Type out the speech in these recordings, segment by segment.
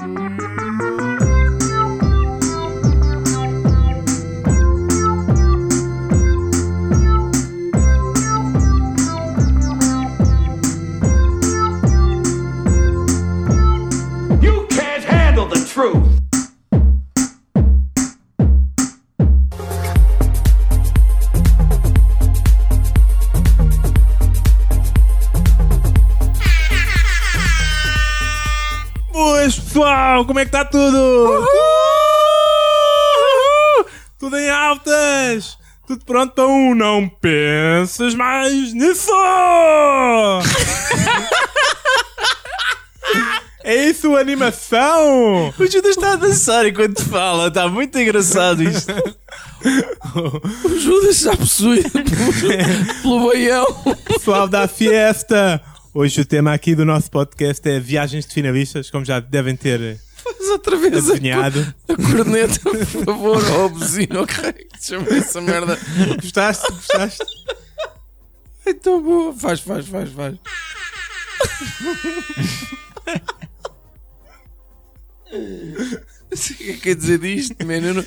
Mm-hmm. Como é que está tudo? Uhul! Tudo em altas! Tudo pronto para um Não pensas mais nisso! é isso, animação? O Judas está a dançar enquanto fala, está muito engraçado isto. O Judas está possuído pelo, pelo baião. Pessoal da fiesta! Hoje o tema aqui do nosso podcast é viagens de finalistas, como já devem ter outra vez a, adivinhado. a corneta, por favor, ou a buzina, ok? Chama essa merda. Gostaste? Gostaste? É tão boa. Faz, faz, faz, faz. O que é que quer dizer disto, man. Eu não,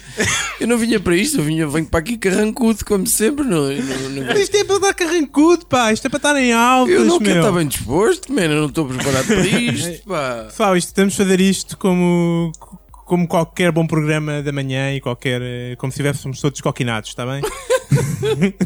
eu não vinha para isto, eu vinha, venho para aqui carrancudo, como sempre. Não, não, não- Isto é para dar carrancudo, pá! Isto é para estar em altas, eu não quero estar bem disposto, man. Eu não estou preparado para isto, pá. Pessoal, isto, temos de fazer isto como, como qualquer bom programa da manhã e qualquer. eh, como se estivéssemos todos coquinados, está bem?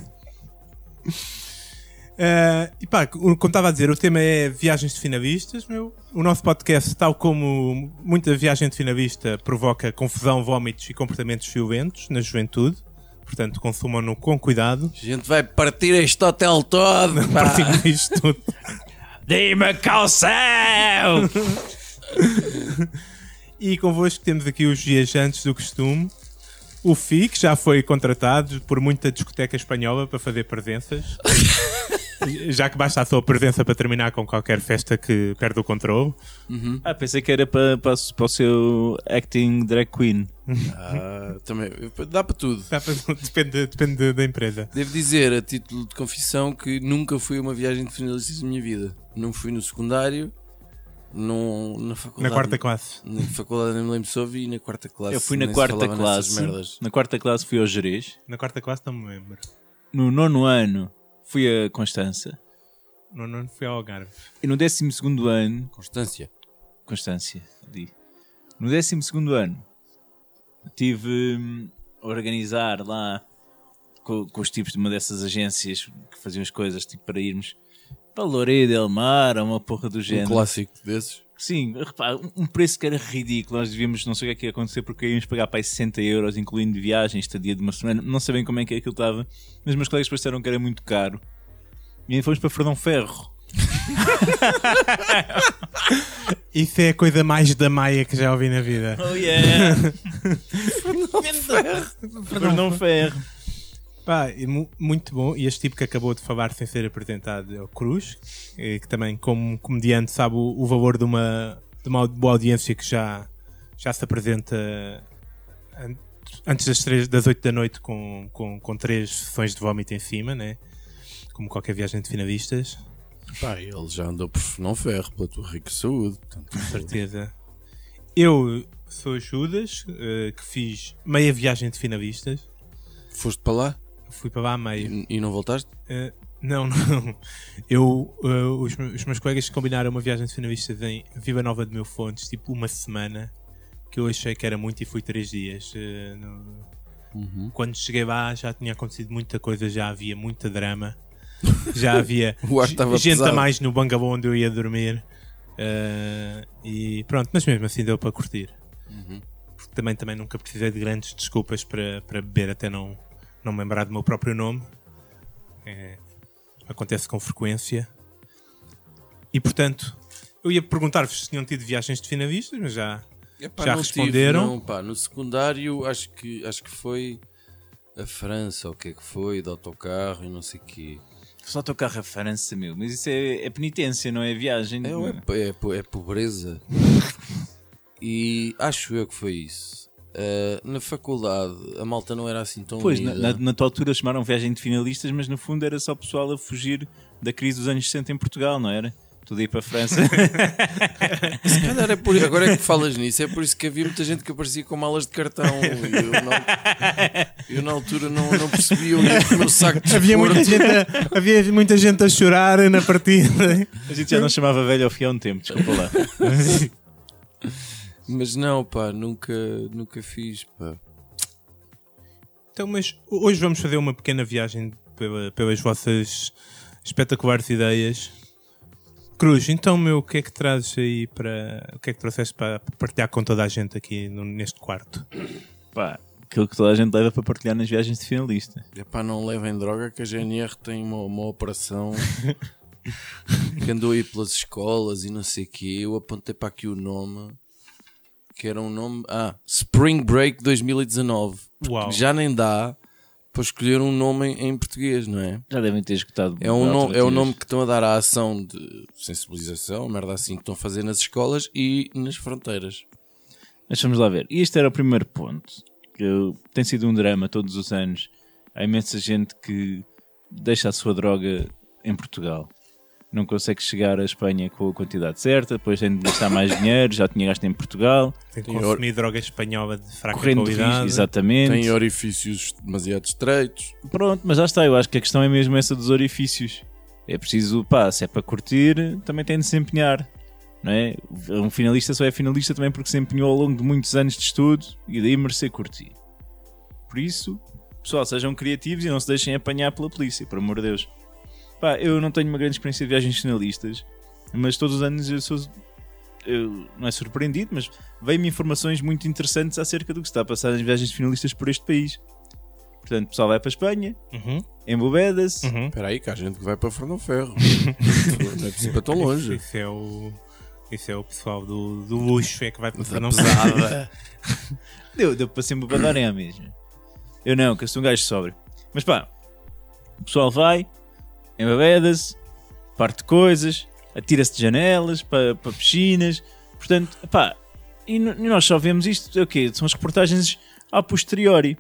Eh, e pá, como estava a dizer, o tema é viagens de finalistas, meu. O nosso podcast, tal como muita viagem de finalista, provoca confusão, vómitos e comportamentos violentos na juventude. Portanto, consumam-no com cuidado. A gente vai partir este hotel todo. Partilhem isto tudo. Dê-me calção! E convosco temos aqui os viajantes do costume. O FI, que já foi contratado por muita discoteca espanhola para fazer presenças. já que basta a sua presença para terminar com qualquer festa que perde o controle. Uhum. Ah, pensei que era para, para, para o seu acting drag queen. Ah, também, dá para tudo. Dá para- depende, depende da empresa. Devo dizer, a título de confissão, que nunca fui a uma viagem de finalistas na minha vida. Não fui no secundário, não, na Na faculdade. quarta classe. Na faculdade nem me lembro se ouvi e na quarta classe. Eu fui na quarta classe. Na quarta classe fui ao Jerez. Na quarta classe não me lembro. No nono ano fui a Constança. No nono fui ao Algarve. E no décimo segundo ano, Constância. Constância, di. No décimo segundo ano tive hum, a organizar lá com, com os tipos de uma dessas agências que faziam as coisas tipo para irmos para Loureiro del Mar ou uma porra do Um género. clássico desses. Sim, repara, um- preço que era ridículo. Nós devíamos, não sei o que é que ia acontecer, porque íamos pagar para aí 60 euros, incluindo viagem, estadia de uma semana. Não sabem como é que aquilo estava, mas meus colegas disseram que era muito caro. E aí fomos para Fernão Ferro. Isso é a coisa mais da Maia que já ouvi na vida. Oh yeah! Fernão Ferro. Pá, e mu- muito bom. E este tipo que acabou de falar sem ser apresentado é o Cruz, eh, que também, como comediante, sabe o, valor de uma, de uma boa audiência que já, já se apresenta an- antes das, três, das 8 da noite com, com, com três sessões de vómito em cima, né? Como qualquer viagem de finalistas, Pá, ele já andou por não ferro pela tua rica saúde. Com certeza. Eu sou Judas, eh, que fiz meia viagem de finalistas. foste para lá Fui para lá a meio. e, não voltaste? Uh, não, não. Eu, uh, os, meus- os meus colegas combinaram uma viagem de finalistas em Viva Nova de Mil Fontes, tipo uma semana, que eu achei que era muito e fui três dias. Uh, no- Quando cheguei lá já tinha acontecido muita coisa, já havia muita drama, já havia gente a pesado. mais no bangalô onde eu ia dormir. E pronto, mas mesmo assim deu para curtir. Uhum. Porque também, também nunca precisei de grandes desculpas para, para beber até não, não me lembrar do meu próprio nome. É, acontece com frequência. E portanto, eu ia perguntar-vos se tinham tido viagens de finalistas, mas já. Epá, Já não tive, responderam? não, pá. No secundário acho que, acho que foi a França, o que é que foi, de autocarro e não sei o quê. Só teu carro a França, meu. Mas isso é, é penitência, não é viagem. É, é, é, é pobreza. e acho eu que foi isso. Ah, na faculdade a malta não era assim tão Pois, na, na, na tua altura chamaram viagem de finalistas, mas no fundo era só pessoal a fugir da crise dos anos 60 em Portugal, não era? Tudo ir para a França. Se calhar é por, agora é que falas nisso, é por isso que havia muita gente que aparecia com malas de cartão. E eu, na, eu na altura não, não percebia o meu saco de Havia muita, gente a, havia muita gente a chorar na partida. A gente já não chamava velho ao fim há um tempo, desculpa lá. Mas não, pá, nunca, nunca fiz, pá. Então, mas hoje vamos fazer uma pequena viagem pela- pelas vossas espetaculares ideias. Cruz, então, meu, o que é que trazes aí para. O que é que trouxeste para partilhar com toda a gente aqui no- neste quarto? Pá, aquilo que toda a gente leva para partilhar nas viagens de finalista. É pá, não levem droga que a GNR tem uma, uma operação que andou aí pelas escolas e não sei o quê. Eu apontei para aqui o nome, que era um nome. Ah, Spring Break 2019. Uau. Já nem dá para escolher um nome em, em português, não é? Já devem ter escutado. É, um nome, é o nome que estão a dar à ação de sensibilização, merda assim, que estão a fazer nas escolas e nas fronteiras. Mas vamos lá ver. E este era o primeiro ponto. Que tem sido um drama todos os anos. Há imensa gente que deixa a sua droga em Portugal. Não consegue chegar à Espanha com a quantidade certa, depois tem de gastar mais dinheiro, já tinha gasto em Portugal. Tem que consumir droga espanhola de fraca Correndo risco, qualidade. exatamente. Tem orifícios demasiado estreitos. Pronto, mas já está. Eu acho que a questão é mesmo essa dos orifícios. É preciso, pá, se é para curtir, também tem de se empenhar. Não é? Um finalista só é finalista também porque se empenhou ao longo de muitos anos de estudo e daí merecer curtir. Por isso, pessoal, sejam criativos e não se deixem apanhar pela polícia, por amor de Deus. Pá, eu não tenho uma grande experiência de viagens finalistas, mas todos os anos eu sou. Eu, não é surpreendido, mas veio-me informações muito interessantes acerca do que se está a passar nas viagens finalistas por este país. Portanto, o pessoal vai para a Espanha, Uhum, embobeda-se, uhum. Espera aí, que há gente que vai para Fernão Ferro. não é preciso para tão longe. Isso é o, isso é o pessoal do, do luxo, é que vai para pesada. deu, deu para se embobadarem à mesma. Eu não, que eu sou um gajo sóbrio. Mas pá, o pessoal vai, embobeda-se, parte coisas, atira-se de janelas para, para piscinas. Portanto, pá, e, e nós só vemos isto, é o quê? São as reportagens a posteriori.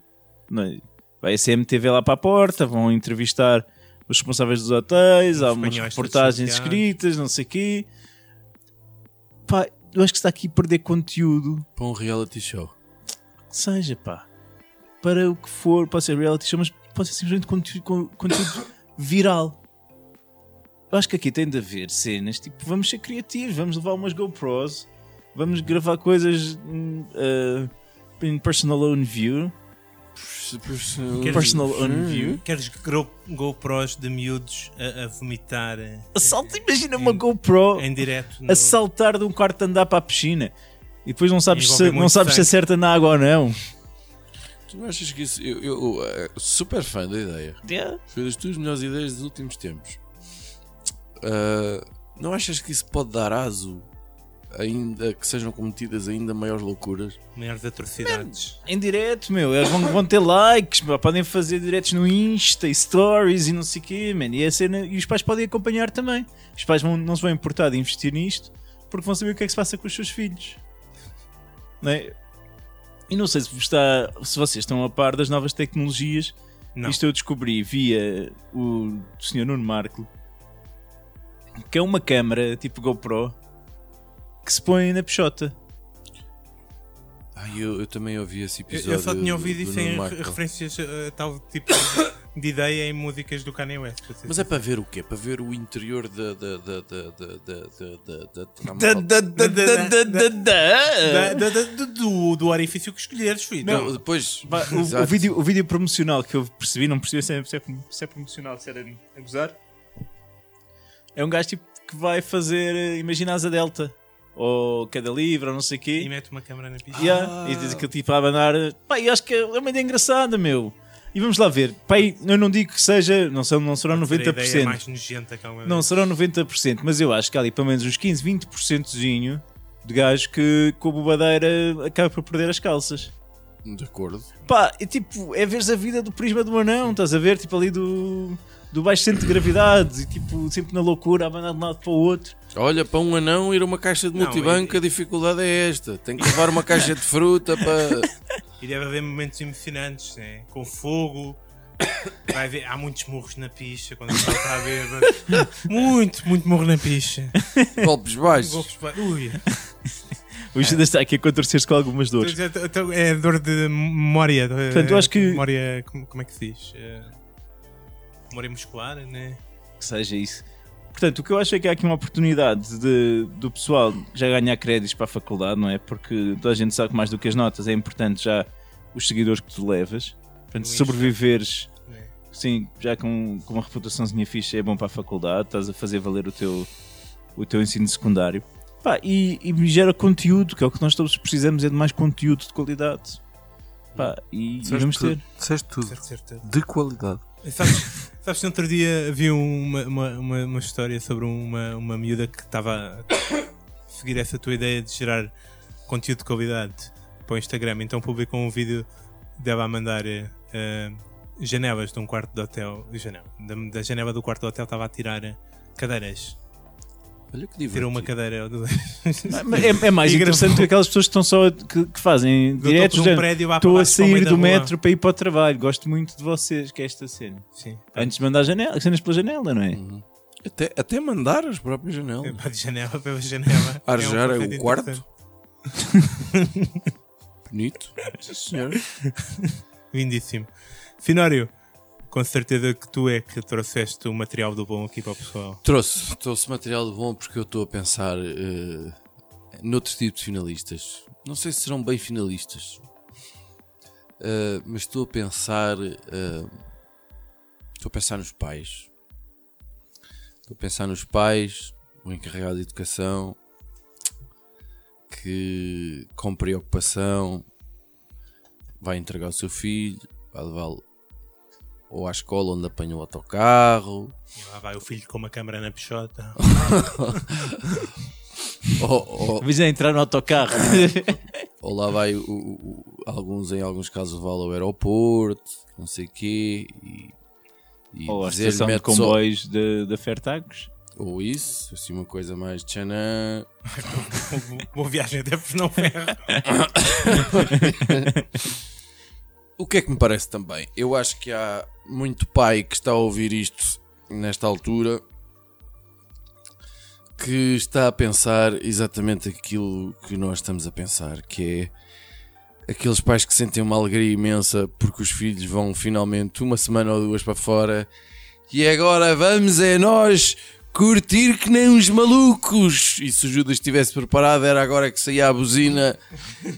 É? Vai a CMTV lá para a porta, vão entrevistar os responsáveis dos hotéis, há umas reportagens escritas, não sei o quê. Pá, eu acho que está aqui a perder conteúdo Para um reality show. seja, pá. Para o que for, pode ser reality show, mas pode ser simplesmente conteúdo, con- conteúdo viral. Eu acho que aqui tem de haver cenas, tipo, vamos ser criativos, vamos levar umas GoPros, vamos gravar coisas hum, uh, em personal own view. Queres- Personal own view. Queres GoPros de miúdos a, a vomitar eh, Assalta, imagina uma GoPro em direto no- a saltar de um quarto de andar para a piscina. E depois não sabes, se, não sabes se acerta na água ou não. Tu não achas que isso. Eu, eu, eh, super fã da ideia. Foi das tuas melhores ideias dos últimos tempos. Ah, não achas que isso pode dar aso ainda que sejam cometidas ainda maiores loucuras? maiores atrocidades. Em direto, meu, eles vão, vão ter likes, meu, podem fazer diretos no Insta e stories e não sei o quê, man. E, a cena, e os pais podem acompanhar também. Os pais vão, não se vão importar de investir nisto porque vão saber o que é que se passa com os seus filhos. Não é? E não sei se, está, se vocês estão a par das novas tecnologias. Não. Isto eu descobri via o Sr. Nuno Marco, que é uma câmara tipo GoPro que se põe na peixota. Ai, eu, eu também ouvi esse Eu, episódio. eu só tinha ouvido do isso em Marco. referências a tal tipo de ideia em músicas do Kanye West. Mas é para ver o quê? Para ver o interior da. da. da. da. da. da. Da, da. da. da, da, da, da, da, da. Da- da- da- do, orifício que escolheres, filho. Não, depois. O, vídeo, o vídeo promocional que eu percebi, não percebi é, é, se é promocional, se era a gozar. É um gajo tipo que vai fazer, eh, imagina a Delta, ou cada livro, ou não sei o quê. E mete uma câmera na pista. Yeah, E diz aquele tipo a abanar. Pá, eu acho que é uma ideia engraçada, meu. E vamos lá ver. Pá, eu não digo que seja, não, são, não serão Ser a ideia 90%. mais nojenta Não serão 90%, mas eu acho que há ali pelo menos uns 15, 20% de gajo que com a bobadeira acaba por perder as calças. De acordo. Pá, é tipo, é veres a vida do prisma do anão, estás a ver? Tipo ali do, do baixo centro de gravidade, e tipo, sempre na loucura, a abanar de um lado para o outro. Olha, para um anão ir a uma caixa de Não, multibanco, é- a dificuldade é esta. Tem que levar uma caixa de fruta para. E deve haver momentos emocionantes, né? com fogo, Vai ver, há muitos murros na picha quando ele está a bêbado. Muito, muito murro na picha. Golpes baixos. Golpes Ui. O Judas está aqui a contorcer-se com algumas dores. Então, É dor de memória. Portanto, eu acho que- Memória, como, como é que se diz? Eh, Memória muscular, né? que seja isso. Portanto, o que eu acho é que há aqui uma oportunidade de, do pessoal já ganhar créditos para a faculdade, não é? Porque toda a gente sabe que mais do que as notas é importante já os seguidores que tu levas. Portanto, se sobreviveres, né? sim, já com, com uma reputaçãozinha fixa é bom para a faculdade, estás a fazer valer o teu, o teu ensino secundário. Pá, e, e gera conteúdo, que é o que nós todos precisamos, é de mais conteúdo de qualidade. Pá, e, e vamos ter. Disseste tudo. Certo, certo. De qualidade. Sabes, sabes que no outro dia vi uma, uma, uma, uma história sobre uma, uma miúda que estava a seguir essa tua ideia de gerar conteúdo de qualidade para o Instagram. Então publicou um vídeo dela a mandar eh, janelas de um quarto de hotel. Janela, da, da janela do quarto de hotel estava a tirar eh, cadeiras. Olha que divertido. Tirou uma cadeira ou duas. Mas É, é mais E interessante que aquelas pessoas que estão só que, que fazem Eu estou diretos. um prédio Estou a o sair do rua." metro para ir para o trabalho. Gosto muito de vocês, que é esta cena. Sim. Antes de mandar janela, cenas pela janela, não é? Uhum. Até, até mandar as próprias janelas. Para de janela pela janela. Arjar um é o conceito quarto? Bonito. Sim, senhor. Lindíssimo. Finório, com certeza que tu é que trouxeste o material do bom aqui para o pessoal. Trouxe, trouxe material bom porque eu estou a pensar eh, noutros tipos de finalistas. Não sei se serão bem finalistas, Eh, mas estou a pensar. eh, estou a pensar nos pais. Estou a pensar nos pais, o encarregado de educação, que com preocupação vai entregar o seu filho, vai levá-lo ou à escola onde apanha o autocarro, E lá vai o filho com uma câmera na peixota. ou, ou- Avisa a entrar no autocarro. Ou lá vai o- o- alguns, em alguns casos, levá-lo ao aeroporto, não sei o quê, e, e Ou a estação de mete só- comboios da da Fertagos. Ou isso, assim uma coisa mais tchanã. Boa viagem até não ferro. O que é que me parece também? Eu acho que há muito pai que está a ouvir isto nesta altura que está a pensar exatamente aquilo que nós estamos a pensar, que é aqueles pais que sentem uma alegria imensa porque os filhos vão finalmente uma semana ou duas para fora e agora vamos é nós curtir que nem uns malucos. E se o Judas estivesse preparado, era agora que saía a buzina,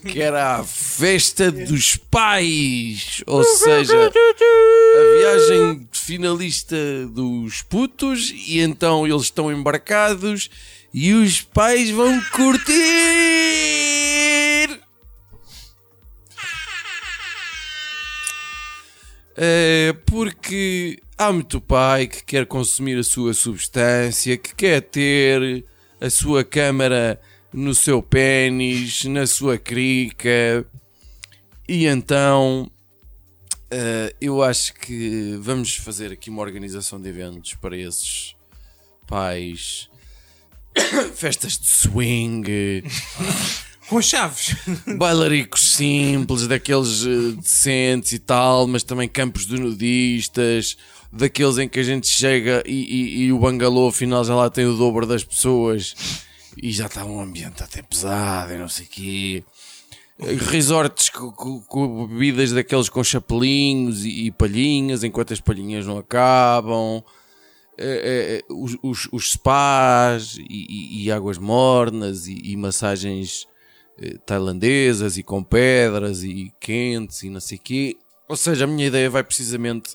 que era a festa dos pais. Ou seja, a viagem finalista dos putos, e então eles estão embarcados e os pais vão curtir. É, porque há muito pai que quer consumir a sua substância, que quer ter a sua câmara no seu pênis, na sua crica, e então eh, eu acho que vamos fazer aqui uma organização de eventos para esses pais. Festas de swing, Com chaves. bailaricos simples, daqueles eh, decentes e tal, mas também campos de nudistas, daqueles em que a gente chega e, e- e o bangalô afinal já lá tem o dobro das pessoas e já está um ambiente até pesado e não sei o quê. Eh, Resorts com, com- com bebidas daqueles com chapelinhos e, e palhinhas, enquanto as palhinhas não acabam. Eh, eh, os, os- os spas e, e- águas mornas e, massagens eh, tailandesas e com pedras e quentes e não sei o quê. Ou seja, a minha ideia vai precisamente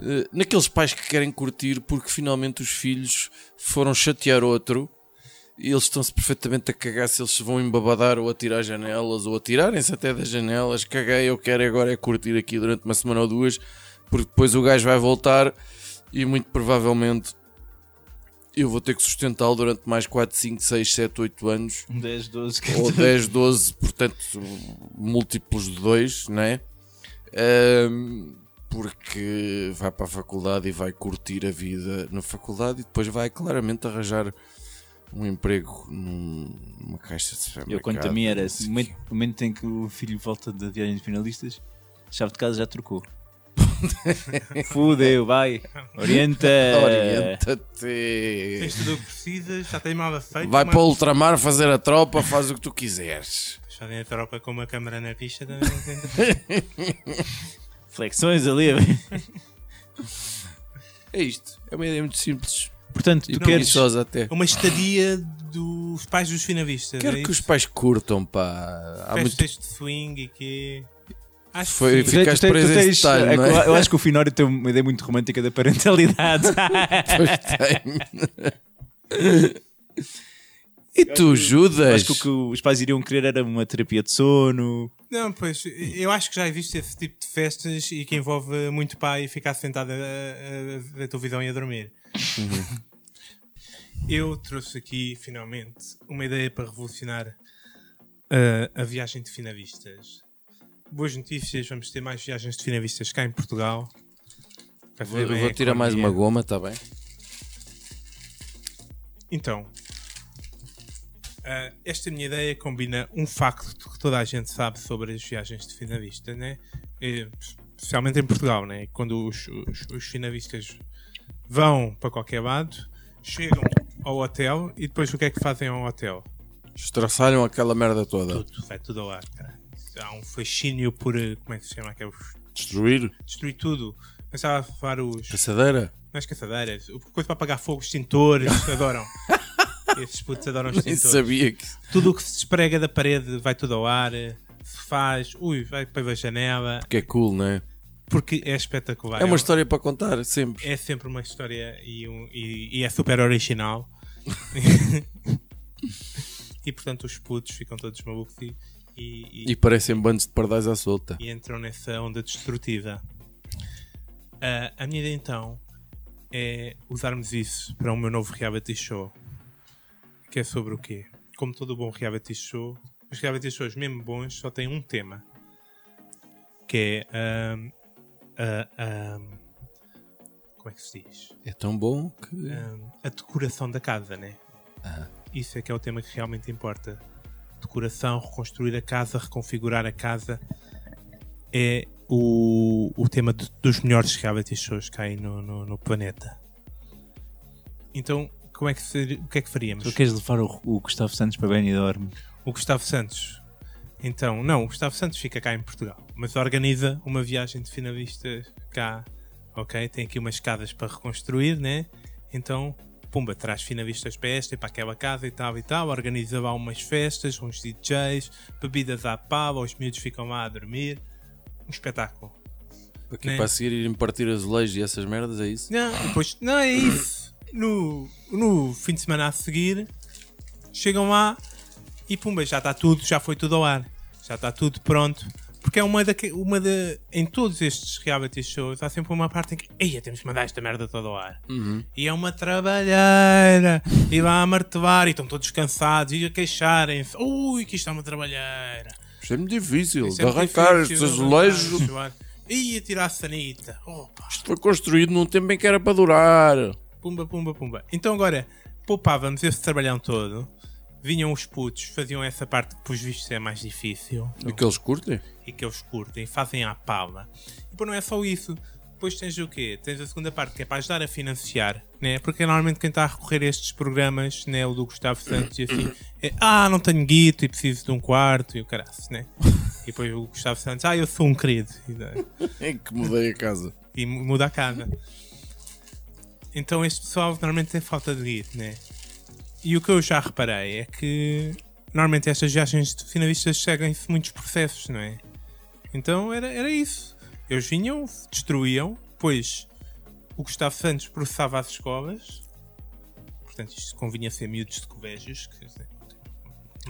eh, naqueles pais que querem curtir porque finalmente os filhos foram chatear outro e eles estão-se perfeitamente a cagar se eles se vão embabadar ou atirar janelas ou atirarem-se até das janelas. Caguei, eu quero agora é curtir aqui durante uma semana ou duas porque depois o gajo vai voltar e muito provavelmente eu vou ter que sustentá-lo durante mais 4, 5, 6, 7, 8 anos 10, 12, ou 10, 12, portanto, múltiplos de 2, né? Ahm, porque vai para a faculdade e vai curtir a vida na faculdade e depois vai claramente arranjar um emprego num- numa caixa de supermercado. Eu quanto a mim era assim, o momento, o momento em que o filho volta da viagem de finalistas, a chave de casa já trocou. Fudeu, vai. Orienta. Orienta-te. Tens tudo o que precisas, já tens mal feito. Vai mas- para o ultramar fazer a tropa, faz o que tu quiseres. Fazem a tropa com uma câmara na pista. também Flexões ali. É isto. É uma ideia muito simples. Portanto, tu queres. até. Uma estadia dos pais dos finavistas. Quero é que os isso? pais curtam, pá. Há muito... Festas de swing e que. Acho que Foi- foi- Ficaste Tu preso tu tens- detalhe, é que é? Eu acho que o Finório tem uma ideia muito romântica da parentalidade. Pois tem. e tu, Judas? acho que o que os pais iriam querer era uma terapia de sono. Não, pois, eu acho que já existe esse tipo de festas e que envolve muito pai ficar sentado a, a- a televisão e a dormir. Eu trouxe aqui, finalmente, uma ideia para revolucionar uh, a viagem de finavistas. Boas notícias, vamos ter mais viagens de finavistas cá em Portugal. Vou, vou tirar mais uma goma, está bem? Então, ah, esta minha ideia combina um facto que toda a gente sabe sobre as viagens de finalista, né? Eh, especialmente em Portugal, né? Quando os, os, os finalistas vão para qualquer lado, chegam ao hotel e depois o que é que fazem ao hotel? Estroçalham aquela merda toda. Tudo, vai tudo ao ar, cara. Há um fascínio por, eh, como é que se chama? Aqueles, Destruir? destruir tudo. Começava a falar os, Caçadeira? nas caçadeiras, coisa para apagar fogo, extintores, adoram. Esses putos adoram Nem extintores. sabia que. tudo o que se desprega da parede vai tudo ao ar, se faz, ui, vai para a janela, Que é cool, não é? porque é espetacular. É uma história para contar, sempre. É sempre uma história e, um- e- e é super original. e portanto os putos ficam todos malucos e, e- e- parecem bandos de pardais à solta. e entram nessa onda destrutiva. Ah, a minha ideia então é usarmos isso para o meu novo reality show. Que é sobre o quê? Como todo bom reality show, os reality shows mesmo bons só têm um tema. Que é ahm, a- ahm, como é que se diz? É tão bom que. Ahm, a decoração da casa, né? Isso é que é o tema que realmente importa. Decoração, reconstruir a casa, reconfigurar a casa é o, o tema de- dos melhores reality shows que há aí no, no, no planeta. Então, como é que ser- o que é que faríamos? Tu queres levar o, o Gustavo Santos para Benidorm? O Gustavo Santos. Então, não, o Gustavo Santos fica cá em Portugal, mas organiza uma viagem de finalistas cá, ok? Tem aqui umas escadas para reconstruir, né? Então, pumba, traz finalistas para esta e para aquela casa e tal e tal, organiza lá umas festas, uns DJs, bebidas à pava, os miúdos ficam lá a dormir. Um espetáculo. Para, quê? Né? para seguir irem partir azulejos e essas merdas, é isso? Não, depois, não é isso. No, no fim de semana a seguir, chegam lá e pumba, já está tudo, já foi tudo ao ar. Já está tudo pronto. Porque é uma da, uma da. Em todos estes reality shows há sempre uma parte em que. Eia, temos que mandar esta merda toda ao ar. E é uma trabalheira. E lá a martelar. E estão todos cansados. E a queixarem-se. Ui, que isto é uma trabalheira. Isto é muito difícil de é muito arrancar estes de azulejos. E a tirar a sanita. Opa. Isto foi construído num tempo em que era para durar. Pumba, pumba, pumba. Então agora poupávamos esse trabalhão todo. Vinham os putos, faziam essa parte que, pelos vistos, é mais difícil E que eles curtem? e que eles curtem, fazem à pala. E depois não é só isso. Depois tens o quê? Tens a segunda parte que é para ajudar a financiar, né? Porque é normalmente quem está a recorrer a estes programas, né? O do Gustavo Santos e assim, é, ah, não tenho guito e preciso de um quarto e o caraças, né? E depois o Gustavo Santos, ah, eu sou um querido. É que mudei a casa. e mu- muda a casa. Então este pessoal normalmente tem falta de guito, né? E o que eu já reparei é que normalmente estas viagens de finalistas seguem-se muitos processos, não é? Então era, era isso. Eles vinham, destruíam, depois o Gustavo Santos processava as escolas. Portanto, isto convinha ser miúdos de colégios. Que,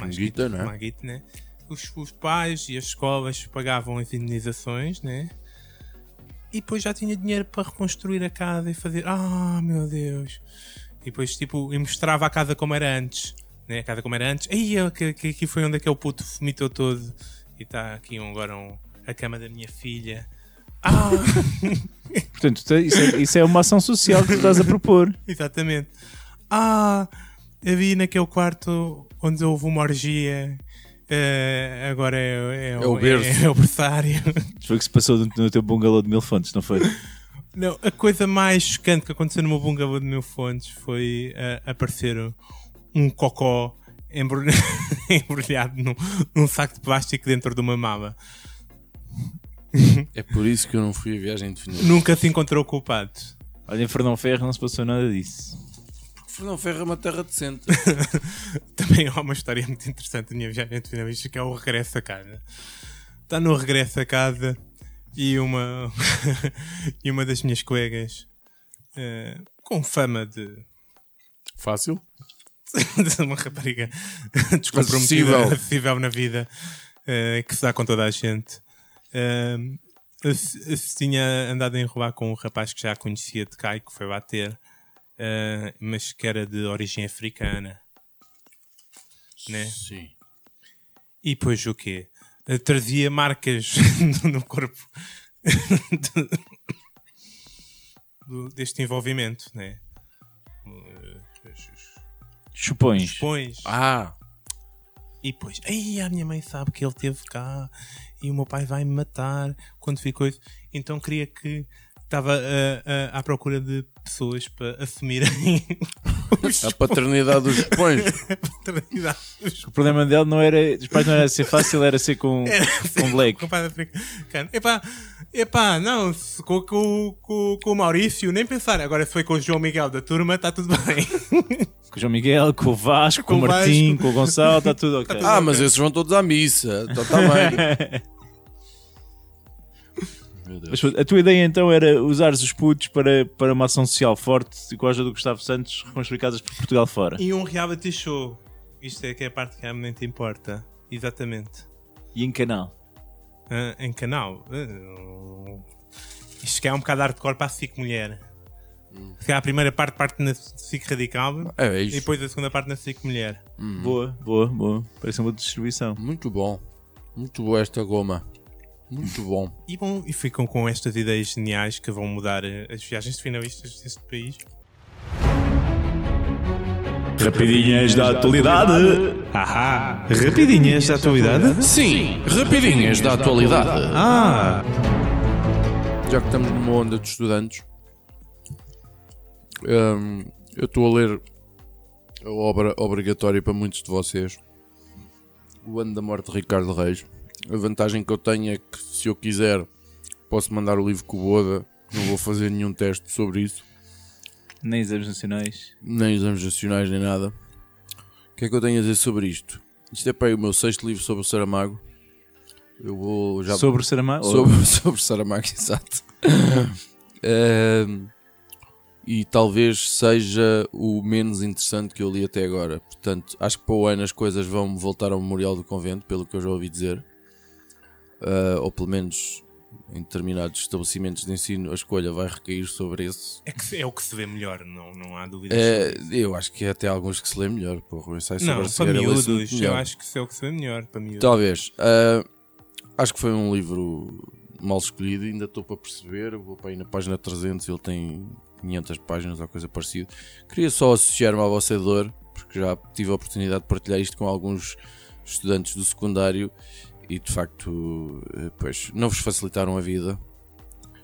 mais guita, não é? mais guita, né? Os, os pais e as escolas pagavam as indenizações, né? E depois já tinha dinheiro para reconstruir a casa e fazer. Ah, meu Deus! E depois, tipo, e mostrava a casa como era antes. Né? A casa como era antes. Aí, que, que, aqui foi onde aquele puto vomitou todo. E está aqui um- agora um, a cama da minha filha. Ah! Portanto, isso é, isso é uma ação social que tu estás a propor. Exatamente. Ah, vi naquele quarto onde houve uma orgia. Eh, agora é, é É o berço. É, o berçário. Foi o que se passou no, no teu bungalow de mil fontes, não foi? Não, a coisa mais chocante que aconteceu no meu bungalow de mil fontes foi eh, aparecer um cocó embrulha- embrulhado num, num saco de plástico dentro de uma mala. É por isso que eu não fui a viagem definida. Nunca se encontrou culpado. Olha, em Fernão Ferro não se passou nada disso. Fernão Ferro é uma terra decente. Também há uma história muito interessante da minha viagem de finalista que é o regresso a casa. Está no regresso a casa e uma, e uma das minhas colegas eh, com fama de, Fácil? de uma rapariga descomprometida, Acessível. acessível na vida, eh, que se dá com toda a gente. Eh, se- se tinha andado a enrolar com um rapaz que já conhecia de Cai, que foi bater, eh, mas que era de origem africana. Né? Sim. E depois o quê? Eh, Trazia marcas no corpo do- deste envolvimento, né? Chupões. Pões. Ah, E depois, aí a minha mãe sabe que ele esteve cá e o meu pai vai me matar quando ficou isso. Então queria que estava à procura de pessoas para assumirem os a paternidade dos pães. paternidade dos O problema dele não era. Dos pais não era ser fácil, era ser com, com black. com o pai africano. Epá, epá, não, se com, com, com, com o Maurício, nem pensar. Agora se foi com o João Miguel da turma, está tudo bem. Com o João Miguel, com o Vasco, com, Com o Martim, Vasco. com o Gonçalo, está tudo ok. Ah, mas esses vão todos à missa. Então está bem. Mas a tua ideia então era usares os putos para, para uma ação social forte e com a ajuda do Gustavo Santos reconstruir casas por Portugal fora. E um reality show. Isto é que é a parte que realmente importa. Exatamente. E em canal. Ah, em canal. Ah, isto que é um bocado hardcore para a SIC Mulher. Se calhar a primeira parte parte na SIC Radical É e isso. depois a segunda parte na SIC Mulher. Boa, boa, boa. Parece uma boa distribuição. Muito bom. Muito boa esta goma. Muito bom. E bom, e ficam com estas ideias geniais que vão mudar eh, as viagens de finalistas deste país. Rapidinhas da atualidade. Ahá! Rapidinhas da atualidade? Sim, rapidinhas da atualidade. Ah! Já que estamos numa onda de estudantes, hum, eu estou a ler a obra obrigatória para muitos de vocês. O Ano da Morte de Ricardo Reis. A vantagem que eu tenho é que, se eu quiser, posso mandar o livro com o Boda. Não vou fazer nenhum teste sobre isso. Nem exames nacionais. nem exames nacionais, nem nada. O que é que eu tenho a dizer sobre isto? Isto é para o meu sexto livro sobre o Saramago. Eu vou já. Sobre o Saramago? sobre, sobre Saramago, exato. Ehm, e talvez seja o menos interessante que eu li até agora. Portanto, acho que para o ano as coisas vão voltar ao Memorial do Convento, pelo que eu já ouvi dizer. Ah, ou pelo menos em determinados estabelecimentos de ensino a escolha vai recair sobre esse. É, que é o que se vê melhor, não, não há dúvida. É, eu acho que é até alguns que se lê melhor. Porra, o ensaio sobre não, para miúdos, eu melhor. acho que isso é o que se vê melhor. Para miúdos. Talvez. Ah, acho que foi um livro mal escolhido. Ainda estou para perceber. Vou para aí na página 300. Ele tem 500 páginas ou coisa parecida. Queria só associar-me à vossa dor, porque já tive a oportunidade de partilhar isto com alguns estudantes do secundário. E de facto, eh, pois, não vos facilitaram a vida.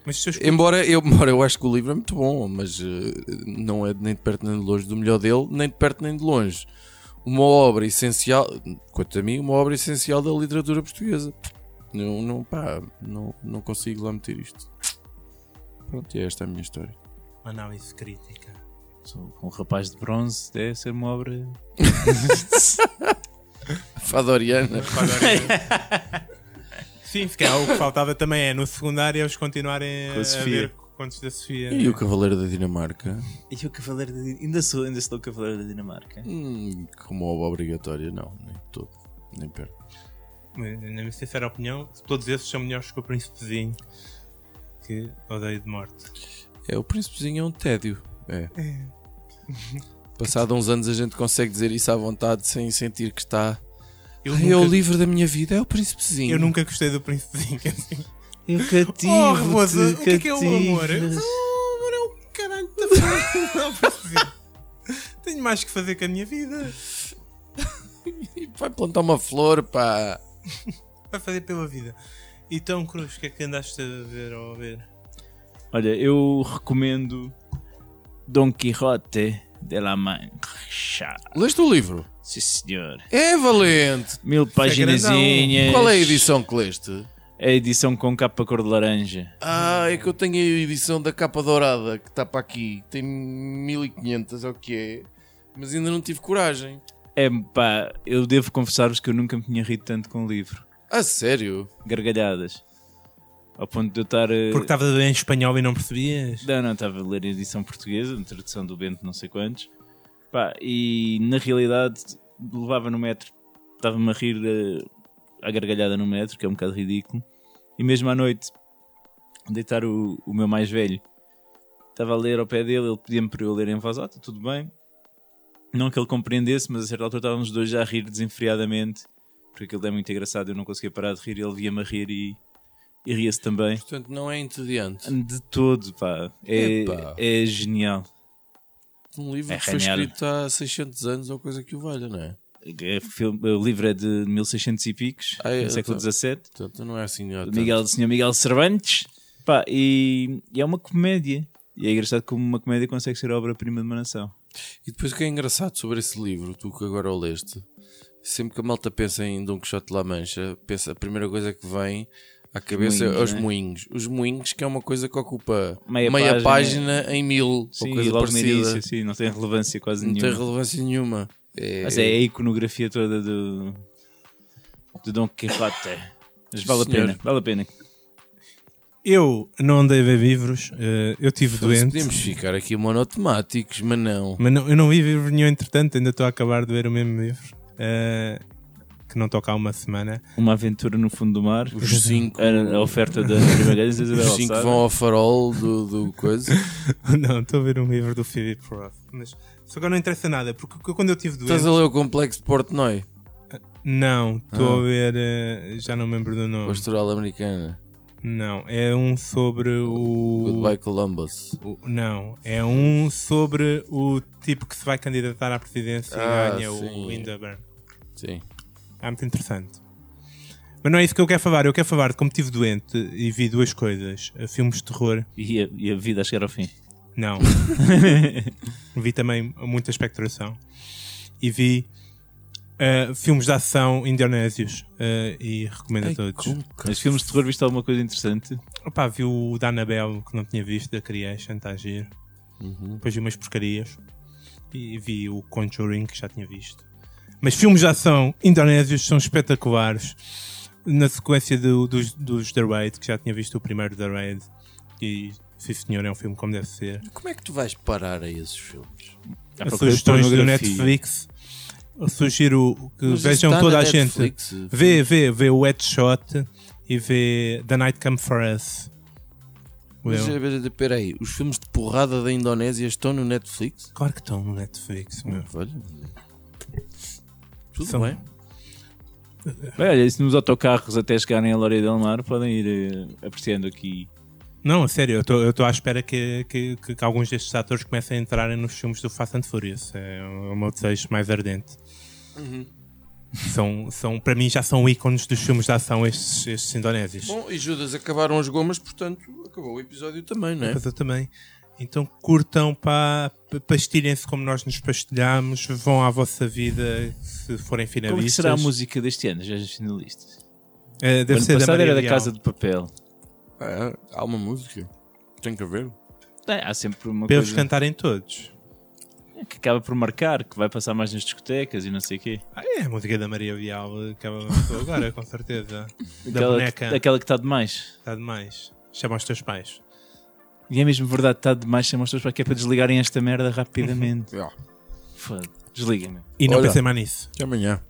Mas se eu Embora eu, embora eu acho que o livro é muito bom, mas eh, não é nem de perto nem de longe do melhor dele, nem de perto nem de longe. Uma obra essencial, quanto a mim, uma obra essencial da literatura portuguesa. Não, não, pá, não, não consigo lá meter isto. Pronto, e esta é a minha história. Uma análise crítica. Um rapaz de bronze, deve ser uma obra. Fadoriana. Sim, se calhar o que faltava também é no secundário eles continuarem a a, ver contos da Sofia. E o Cavaleiro da Dinamarca? E o Cavaleiro da Dinamarca? Ainda sou, ainda sou o Cavaleiro da Dinamarca. Hum, como obra obrigatória, não, nem todo, nem perto. Mas, Na minha sincera opinião, todos esses são melhores que o Príncipezinho. Que odeio de morte. É, o Príncipezinho é um tédio. É. Passado uns anos a gente consegue dizer isso à vontade sem sentir que está. Eu, "Ai, É o nunca, livro da minha vida, é o Príncipezinho. eu nunca gostei do Príncipezinho. Eu cativo. Oh, Raposa, o que é que é o amor? O amor é o caralho da. Não, Príncipezinho. Tenho mais que fazer com a minha vida. Vai plantar uma flor, pá. vai fazer pela vida. Então, Cruz, o que é que andaste a ver ou a ver? Olha, eu recomendo Don Quixote de la Mancha. Leste o livro? Sim, senhor. É valente! Mil paginazinhas. Qual é a edição que leste? É a edição com capa cor de laranja. Ah, é que eu tenho a edição da capa dourada que está para aqui. Tem 1500, é o que é. Mas ainda não tive coragem. É pá, eu devo confessar-vos que eu nunca me tinha rido tanto com o livro. Ah, sério? Gargalhadas. Ao ponto de eu estar. eh, Porque estava em espanhol e não percebias? Não, não, estava a ler a edição portuguesa, a tradução do Bento, não sei quantos. Pá, e na realidade levava no metro, estava-me a rir eh, à gargalhada no metro, que é um bocado ridículo. E mesmo à noite, deitar o, o meu mais velho, estava a ler ao pé dele, ele pedia-me para eu ler em voz alta, tudo bem. Não que ele compreendesse, mas a certa altura estávamos os dois já a rir desenfreadamente, porque aquilo é muito engraçado, eu não conseguia parar de rir, ele via-me a rir e, e ria-se também. Portanto, não é entediante. De todo, pá. É, Epá. é genial. Um livro É que foi escrito há 600 anos ou coisa que o valha, não é? É filme- o livro é de 1600 e picos, Ah, é, do século então. XVII, Portanto, não é assim. ó, do Miguel, do Sr. Miguel Cervantes. Pá, e, e é uma comédia. E é engraçado como uma comédia consegue ser obra-prima de uma nação. E depois o que é engraçado sobre esse livro, tu que agora o leste, sempre que a malta pensa em Dom Quixote de La Mancha, pensa, a primeira coisa que vem à cabeça moinhos, é os né? moinhos. Os moinhos que é uma coisa que ocupa Meia meia, página. página, em mil, Sim, ou coisa logo no parecida. início, sim, não tem relevância quase Não nenhuma. tem relevância nenhuma. É, Mas é a iconografia toda do, do Dom Quixote. Mas vale a Senhor. pena, vale a pena. Eu não andei a ver livros, eh, eu estive doente. Podemos ficar aqui monotemáticos, mas não. Mas não, eu não vi livro nenhum entretanto, ainda estou a acabar de ver o mesmo livro. eh, que não toca há uma semana. Uma aventura no fundo do mar. Os cinco, A, a oferta da Magalhães da Isabel os cinco Alçada. vão ao farol do, do coisa. não, estou a ver um livro do Philip Roth. Mas isso agora não interessa nada, porque quando eu estive doente. Estás a ler o complexo de Portnoy, Não, estou Ah. a ver. eh, já não me lembro do nome. pastoral americana. Não, é um sobre o. Goodbye Columbus. o- Não, é um sobre o tipo que se vai candidatar à presidência Ah, e ganha o sim. Winterburn. Sim. É muito interessante. Mas não é isso que eu quero falar. Eu quero falar de como estive doente e vi duas coisas: eh, filmes de terror. E a, e a vida a chegar ao fim. Não. vi também muita espectração. E vi eh, filmes de ação indonésios. eh, e recomendo a todos. Mas filmes de terror, viste alguma coisa interessante? Opa, vi o da Annabelle que não tinha visto, da Creation, está a giro. Uhum. Depois vi umas porcarias. E vi o Conjuring que já tinha visto. Mas filmes de ação indonésios são espetaculares. Na sequência do- dos, dos The Raid, que já tinha visto o primeiro The Raid. E, sim senhor, é um filme como deve ser. Como é que tu vais parar a esses filmes? De sugestões do. Netflix. Eu sugiro que Mas vejam toda a gente. Netflix. Vê, vê, vê o Headshot e vê The Night Come For Us. Mas Will. espera aí, os filmes de porrada da Indonésia estão no Netflix? Claro que estão no Netflix, meu. Olha. Tudo São- bem. Bem, olha, se nos autocarros até chegarem a Lória Del Mar, podem ir eh, apreciando aqui. Não, a sério, eu estou à espera que, que, que- que alguns destes atores comecem a entrarem nos filmes do Fast and Furious. É o meu desejo mais ardente. São, são, para mim já são ícones dos filmes de ação estes, estes indonésios. Bom, e Judas acabaram as gomas, portanto, acabou o episódio também, não é? Mas eu também. Então curtam, pá, pa- pastilhem-se como nós nos pastilhamos, vão à vossa vida se forem Como é que finalistas. será a música deste ano, já as finalistas? O deve ano ser da era da. Casa de Papel. É, há uma música. Tem que haver. É, há sempre uma Para eles coisa cantarem todos. que acaba por marcar, que vai passar mais nas discotecas e não sei o quê. Ah, é a música da Maria Vial que ela lançou agora, com certeza. Da Aquela, boneca. que, aquela que está demais. Está demais. Chama os teus pais. E é mesmo verdade, está demais, os teus para que é para desligarem esta merda rapidamente. Yeah. Foda, desliguem-me. E não Olha. pensei mais nisso. Até amanhã.